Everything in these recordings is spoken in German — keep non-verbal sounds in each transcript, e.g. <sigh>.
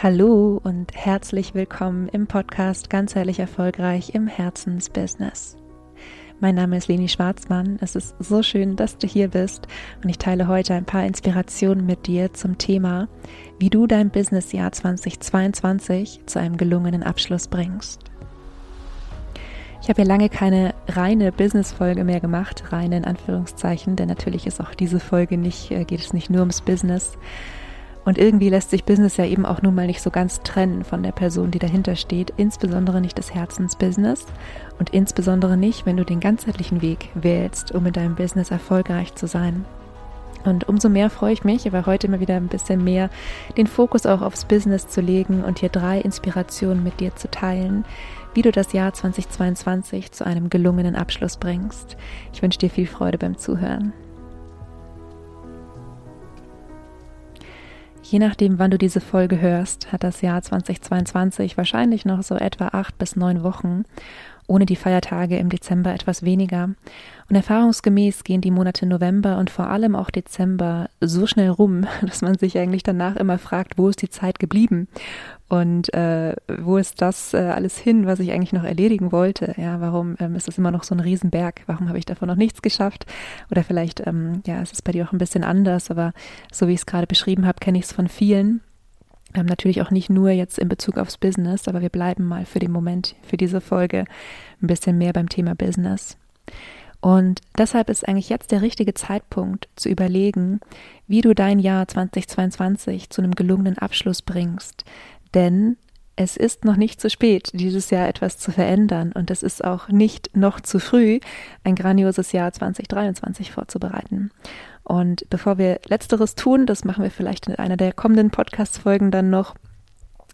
Hallo und herzlich willkommen im Podcast Ganzheitlich Erfolgreich im Herzensbusiness. Mein Name ist Leni Schwarzmann. Es ist so schön, dass du hier bist und ich teile heute ein paar Inspirationen mit dir zum Thema, wie du dein Businessjahr 2022 zu einem gelungenen Abschluss bringst. Ich habe ja lange keine reine Business-Folge mehr gemacht, reine in Anführungszeichen, denn natürlich ist auch diese Folge nicht, äh, geht es nicht nur ums Business, und irgendwie lässt sich Business ja eben auch nun mal nicht so ganz trennen von der Person, die dahinter steht, insbesondere nicht das Herzensbusiness und insbesondere nicht, wenn du den ganzheitlichen Weg wählst, um in deinem Business erfolgreich zu sein. Und umso mehr freue ich mich, aber heute mal wieder ein bisschen mehr den Fokus auch aufs Business zu legen und hier drei Inspirationen mit dir zu teilen, wie du das Jahr 2022 zu einem gelungenen Abschluss bringst. Ich wünsche dir viel Freude beim Zuhören. Je nachdem, wann du diese Folge hörst, hat das Jahr 2022 wahrscheinlich noch so etwa acht bis neun Wochen ohne die Feiertage im Dezember etwas weniger. Und erfahrungsgemäß gehen die Monate November und vor allem auch Dezember so schnell rum, <laughs> dass man sich eigentlich danach immer fragt, wo ist die Zeit geblieben? Und äh, wo ist das äh, alles hin, was ich eigentlich noch erledigen wollte? Ja, warum ähm, ist es immer noch so ein Riesenberg? Warum habe ich davon noch nichts geschafft? Oder vielleicht, ähm, ja, es ist bei dir auch ein bisschen anders, aber so wie ich es gerade beschrieben habe, kenne ich es von vielen. Ähm, natürlich auch nicht nur jetzt in Bezug aufs Business, aber wir bleiben mal für den Moment, für diese Folge ein bisschen mehr beim Thema Business. Und deshalb ist eigentlich jetzt der richtige Zeitpunkt zu überlegen, wie du dein Jahr 2022 zu einem gelungenen Abschluss bringst. Denn es ist noch nicht zu spät, dieses Jahr etwas zu verändern und es ist auch nicht noch zu früh, ein grandioses Jahr 2023 vorzubereiten. Und bevor wir letzteres tun, das machen wir vielleicht in einer der kommenden Podcast-Folgen dann noch,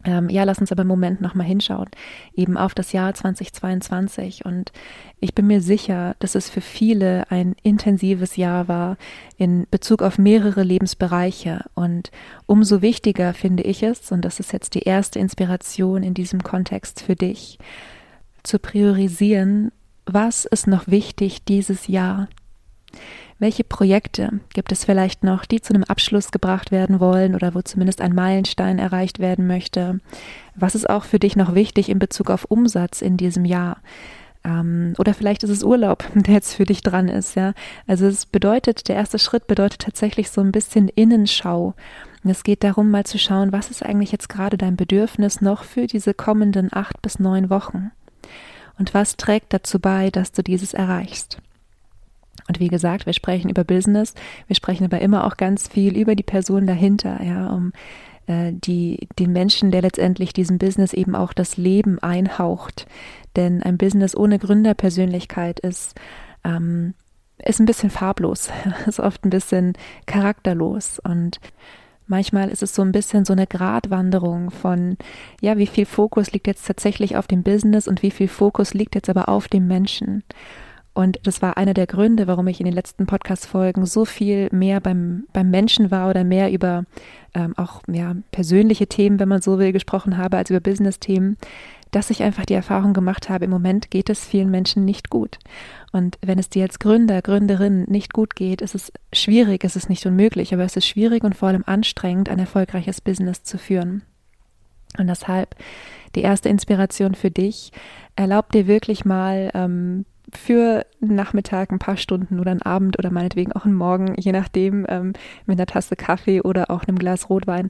ähm, ja, lass uns aber im Moment nochmal hinschauen, eben auf das Jahr 2022. Und ich bin mir sicher, dass es für viele ein intensives Jahr war in Bezug auf mehrere Lebensbereiche. Und umso wichtiger finde ich es, und das ist jetzt die erste Inspiration in diesem Kontext für dich, zu priorisieren, was ist noch wichtig dieses Jahr welche Projekte gibt es vielleicht noch, die zu einem Abschluss gebracht werden wollen oder wo zumindest ein Meilenstein erreicht werden möchte? Was ist auch für dich noch wichtig in Bezug auf Umsatz in diesem Jahr? Ähm, oder vielleicht ist es Urlaub, <laughs> der jetzt für dich dran ist, ja. Also es bedeutet, der erste Schritt bedeutet tatsächlich so ein bisschen Innenschau. es geht darum, mal zu schauen, was ist eigentlich jetzt gerade dein Bedürfnis noch für diese kommenden acht bis neun Wochen? Und was trägt dazu bei, dass du dieses erreichst? Und wie gesagt, wir sprechen über Business, wir sprechen aber immer auch ganz viel über die Person dahinter, ja, um äh, die, den Menschen, der letztendlich diesem Business eben auch das Leben einhaucht. Denn ein Business ohne Gründerpersönlichkeit ist, ähm, ist ein bisschen farblos, <laughs> ist oft ein bisschen charakterlos und Manchmal ist es so ein bisschen so eine Gratwanderung von, ja, wie viel Fokus liegt jetzt tatsächlich auf dem Business und wie viel Fokus liegt jetzt aber auf dem Menschen. Und das war einer der Gründe, warum ich in den letzten Podcast-Folgen so viel mehr beim, beim Menschen war oder mehr über ähm, auch ja, persönliche Themen, wenn man so will, gesprochen habe, als über Business-Themen, dass ich einfach die Erfahrung gemacht habe, im Moment geht es vielen Menschen nicht gut. Und wenn es dir als Gründer, Gründerin nicht gut geht, ist es schwierig, ist es nicht unmöglich, aber es ist schwierig und vor allem anstrengend, ein erfolgreiches Business zu führen. Und deshalb die erste Inspiration für dich, erlaub dir wirklich mal, ähm, für einen Nachmittag, ein paar Stunden oder einen Abend oder meinetwegen auch einen Morgen, je nachdem, ähm, mit einer Tasse Kaffee oder auch einem Glas Rotwein,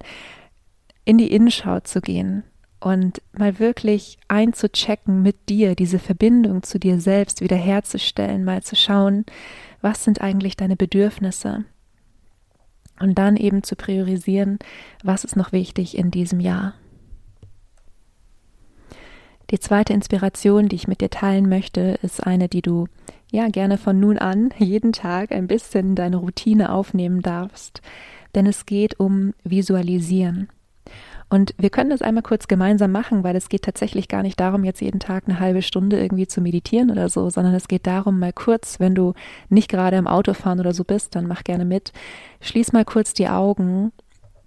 in die Innenschau zu gehen und mal wirklich einzuchecken mit dir, diese Verbindung zu dir selbst wiederherzustellen, mal zu schauen, was sind eigentlich deine Bedürfnisse und dann eben zu priorisieren, was ist noch wichtig in diesem Jahr. Die zweite Inspiration, die ich mit dir teilen möchte, ist eine, die du ja gerne von nun an <laughs> jeden Tag ein bisschen in deine Routine aufnehmen darfst, denn es geht um Visualisieren. Und wir können das einmal kurz gemeinsam machen, weil es geht tatsächlich gar nicht darum, jetzt jeden Tag eine halbe Stunde irgendwie zu meditieren oder so, sondern es geht darum, mal kurz, wenn du nicht gerade im Auto fahren oder so bist, dann mach gerne mit. Schließ mal kurz die Augen,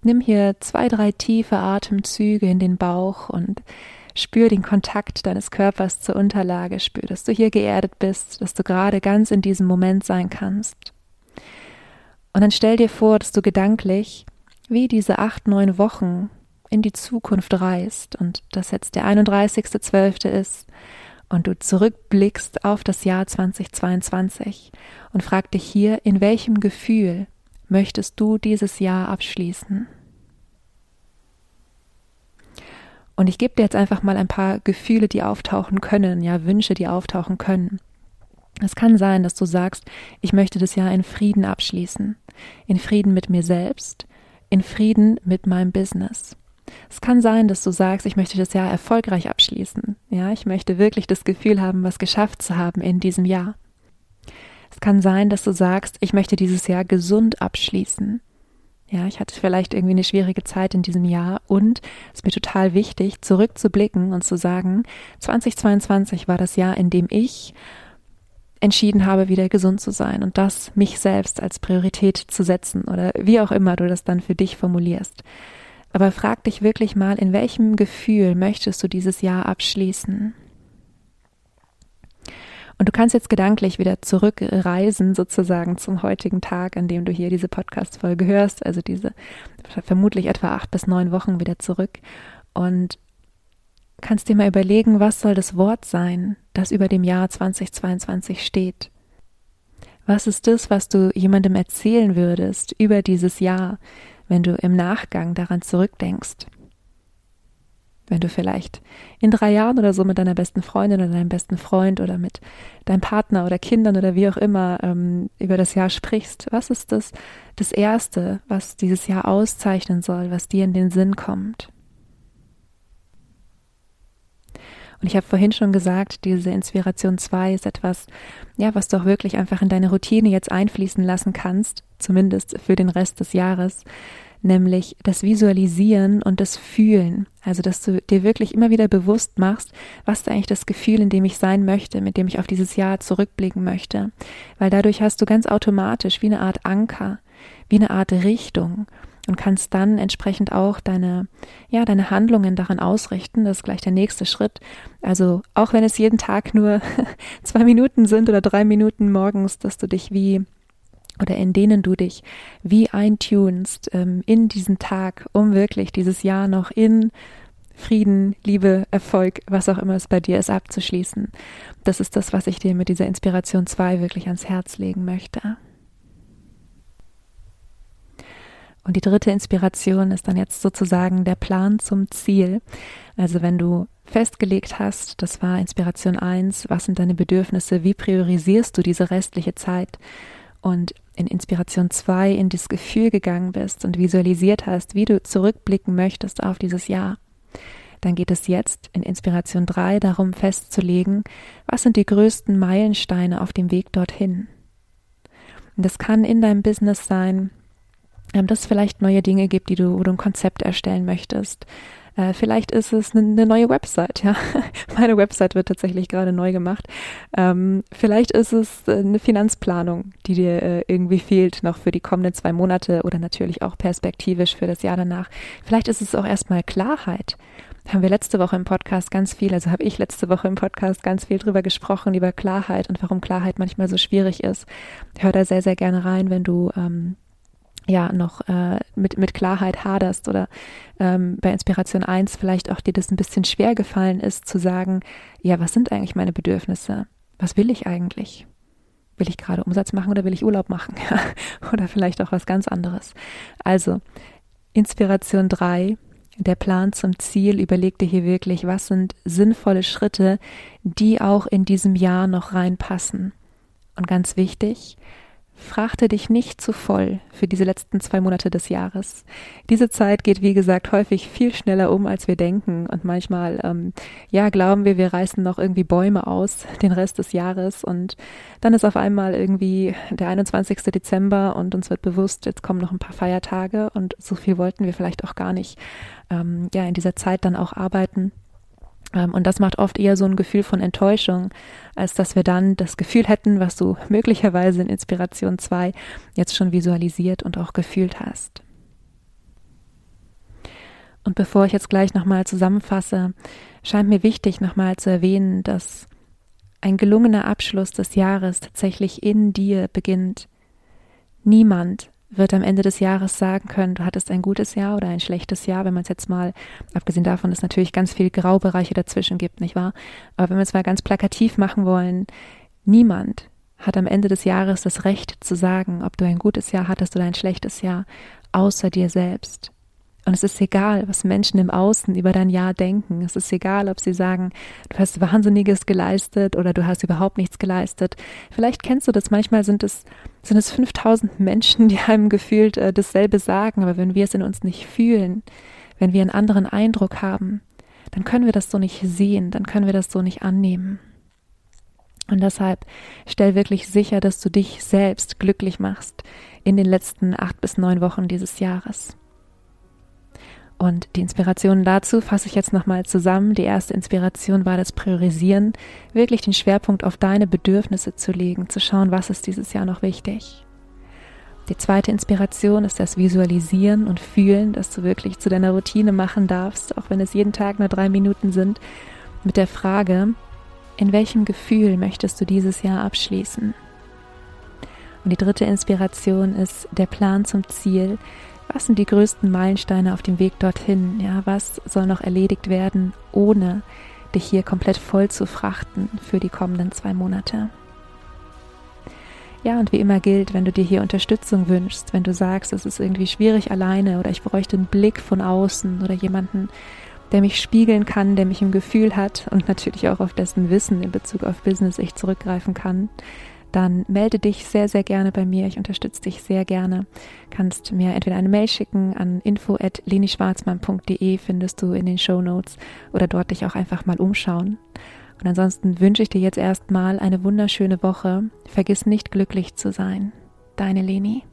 nimm hier zwei, drei tiefe Atemzüge in den Bauch und Spür den Kontakt deines Körpers zur Unterlage, spür, dass du hier geerdet bist, dass du gerade ganz in diesem Moment sein kannst. Und dann stell dir vor, dass du gedanklich wie diese acht, neun Wochen in die Zukunft reist und das jetzt der 31.12. ist und du zurückblickst auf das Jahr 2022 und frag dich hier, in welchem Gefühl möchtest du dieses Jahr abschließen? Und ich gebe dir jetzt einfach mal ein paar Gefühle, die auftauchen können, ja, Wünsche, die auftauchen können. Es kann sein, dass du sagst, ich möchte das Jahr in Frieden abschließen. In Frieden mit mir selbst, in Frieden mit meinem Business. Es kann sein, dass du sagst, ich möchte das Jahr erfolgreich abschließen. Ja, ich möchte wirklich das Gefühl haben, was geschafft zu haben in diesem Jahr. Es kann sein, dass du sagst, ich möchte dieses Jahr gesund abschließen. Ja, ich hatte vielleicht irgendwie eine schwierige Zeit in diesem Jahr und es ist mir total wichtig, zurückzublicken und zu sagen, 2022 war das Jahr, in dem ich entschieden habe, wieder gesund zu sein und das mich selbst als Priorität zu setzen oder wie auch immer du das dann für dich formulierst. Aber frag dich wirklich mal, in welchem Gefühl möchtest du dieses Jahr abschließen? Und du kannst jetzt gedanklich wieder zurückreisen sozusagen zum heutigen Tag, an dem du hier diese Podcast-Folge hörst, also diese vermutlich etwa acht bis neun Wochen wieder zurück und kannst dir mal überlegen, was soll das Wort sein, das über dem Jahr 2022 steht? Was ist das, was du jemandem erzählen würdest über dieses Jahr, wenn du im Nachgang daran zurückdenkst. Wenn du vielleicht in drei Jahren oder so mit deiner besten Freundin oder deinem besten Freund oder mit deinem Partner oder Kindern oder wie auch immer ähm, über das Jahr sprichst, was ist das, das Erste, was dieses Jahr auszeichnen soll, was dir in den Sinn kommt? Und ich habe vorhin schon gesagt, diese Inspiration 2 ist etwas, ja, was du auch wirklich einfach in deine Routine jetzt einfließen lassen kannst, zumindest für den Rest des Jahres, nämlich das Visualisieren und das Fühlen. Also, dass du dir wirklich immer wieder bewusst machst, was ist eigentlich das Gefühl, in dem ich sein möchte, mit dem ich auf dieses Jahr zurückblicken möchte. Weil dadurch hast du ganz automatisch wie eine Art Anker, wie eine Art Richtung und kannst dann entsprechend auch deine, ja, deine Handlungen daran ausrichten. Das ist gleich der nächste Schritt. Also auch wenn es jeden Tag nur <laughs> zwei Minuten sind oder drei Minuten morgens, dass du dich wie oder in denen du dich wie eintunst ähm, in diesen Tag, um wirklich dieses Jahr noch in Frieden, Liebe, Erfolg, was auch immer es bei dir ist, abzuschließen. Das ist das, was ich dir mit dieser Inspiration 2 wirklich ans Herz legen möchte. Und die dritte Inspiration ist dann jetzt sozusagen der Plan zum Ziel. Also wenn du festgelegt hast, das war Inspiration 1, was sind deine Bedürfnisse, wie priorisierst du diese restliche Zeit und in Inspiration 2 in das Gefühl gegangen bist und visualisiert hast, wie du zurückblicken möchtest auf dieses Jahr. Dann geht es jetzt in Inspiration 3 darum festzulegen, was sind die größten Meilensteine auf dem Weg dorthin. Und das kann in deinem Business sein, ähm, dass es vielleicht neue Dinge gibt, die du, wo du ein Konzept erstellen möchtest. Äh, vielleicht ist es eine, eine neue Website, ja. <laughs> Meine Website wird tatsächlich gerade neu gemacht. Ähm, vielleicht ist es äh, eine Finanzplanung, die dir äh, irgendwie fehlt, noch für die kommenden zwei Monate oder natürlich auch perspektivisch für das Jahr danach. Vielleicht ist es auch erstmal Klarheit haben wir letzte Woche im Podcast ganz viel, also habe ich letzte Woche im Podcast ganz viel drüber gesprochen, über Klarheit und warum Klarheit manchmal so schwierig ist. Hör da sehr, sehr gerne rein, wenn du ähm, ja noch äh, mit, mit Klarheit haderst oder ähm, bei Inspiration 1 vielleicht auch dir das ein bisschen schwer gefallen ist, zu sagen, ja, was sind eigentlich meine Bedürfnisse? Was will ich eigentlich? Will ich gerade Umsatz machen oder will ich Urlaub machen? <laughs> oder vielleicht auch was ganz anderes. Also, Inspiration 3, der Plan zum Ziel, überleg dir hier wirklich, was sind sinnvolle Schritte, die auch in diesem Jahr noch reinpassen. Und ganz wichtig, Frachte dich nicht zu voll für diese letzten zwei Monate des Jahres. Diese Zeit geht, wie gesagt, häufig viel schneller um, als wir denken. Und manchmal, ähm, ja, glauben wir, wir reißen noch irgendwie Bäume aus den Rest des Jahres. Und dann ist auf einmal irgendwie der 21. Dezember und uns wird bewusst, jetzt kommen noch ein paar Feiertage und so viel wollten wir vielleicht auch gar nicht, ähm, ja, in dieser Zeit dann auch arbeiten. Ähm, und das macht oft eher so ein Gefühl von Enttäuschung, als dass wir dann das Gefühl hätten, was du <laughs> möglicherweise in Inspiration 2 jetzt schon visualisiert und auch gefühlt hast. Und bevor ich jetzt gleich nochmal zusammenfasse, scheint mir wichtig nochmal zu erwähnen, dass ein gelungener Abschluss des Jahres tatsächlich in dir beginnt. Niemand wird am Ende des Jahres sagen können, du hattest ein gutes Jahr oder ein schlechtes Jahr, wenn man es jetzt mal, abgesehen davon, dass es natürlich ganz viele Graubereiche dazwischen gibt, nicht wahr? Aber wenn wir es mal ganz plakativ machen wollen, niemand hat am Ende des Jahres das Recht zu sagen, ob du ein gutes Jahr hattest oder ein schlechtes Jahr, außer dir selbst. Und es ist egal, was Menschen im Außen über dein Jahr denken. Es ist egal, ob sie sagen, du hast Wahnsinniges geleistet oder du hast überhaupt nichts geleistet. Vielleicht kennst du das. Manchmal sind es, sind es 5000 Menschen, die einem gefühlt äh, dasselbe sagen. Aber wenn wir es in uns nicht fühlen, wenn wir einen anderen Eindruck haben, dann können wir das so nicht sehen, dann können wir das so nicht annehmen. Und deshalb stell wirklich sicher, dass du dich selbst glücklich machst in den letzten acht bis neun Wochen dieses Jahres. Und die Inspirationen dazu fasse ich jetzt nochmal zusammen. Die erste Inspiration war das Priorisieren, wirklich den Schwerpunkt auf deine Bedürfnisse zu legen, zu schauen, was ist dieses Jahr noch wichtig. Die zweite Inspiration ist das Visualisieren und Fühlen, dass du wirklich zu deiner Routine machen darfst, auch wenn es jeden Tag nur drei Minuten sind, mit der Frage, in welchem Gefühl möchtest du dieses Jahr abschließen? Und die dritte Inspiration ist der Plan zum Ziel, was sind die größten Meilensteine auf dem Weg dorthin? Ja, was soll noch erledigt werden, ohne dich hier komplett voll zu frachten für die kommenden zwei Monate? Ja, und wie immer gilt, wenn du dir hier Unterstützung wünschst, wenn du sagst, es ist irgendwie schwierig alleine oder ich bräuchte einen Blick von außen oder jemanden, der mich spiegeln kann, der mich im Gefühl hat und natürlich auch auf dessen Wissen in Bezug auf Business ich zurückgreifen kann, dann melde dich sehr, sehr gerne bei mir. Ich unterstütze dich sehr gerne. Kannst mir entweder eine Mail schicken an info.lenischwarzmann.de findest du in den Show Notes oder dort dich auch einfach mal umschauen. Und ansonsten wünsche ich dir jetzt erstmal eine wunderschöne Woche. Vergiss nicht glücklich zu sein. Deine Leni.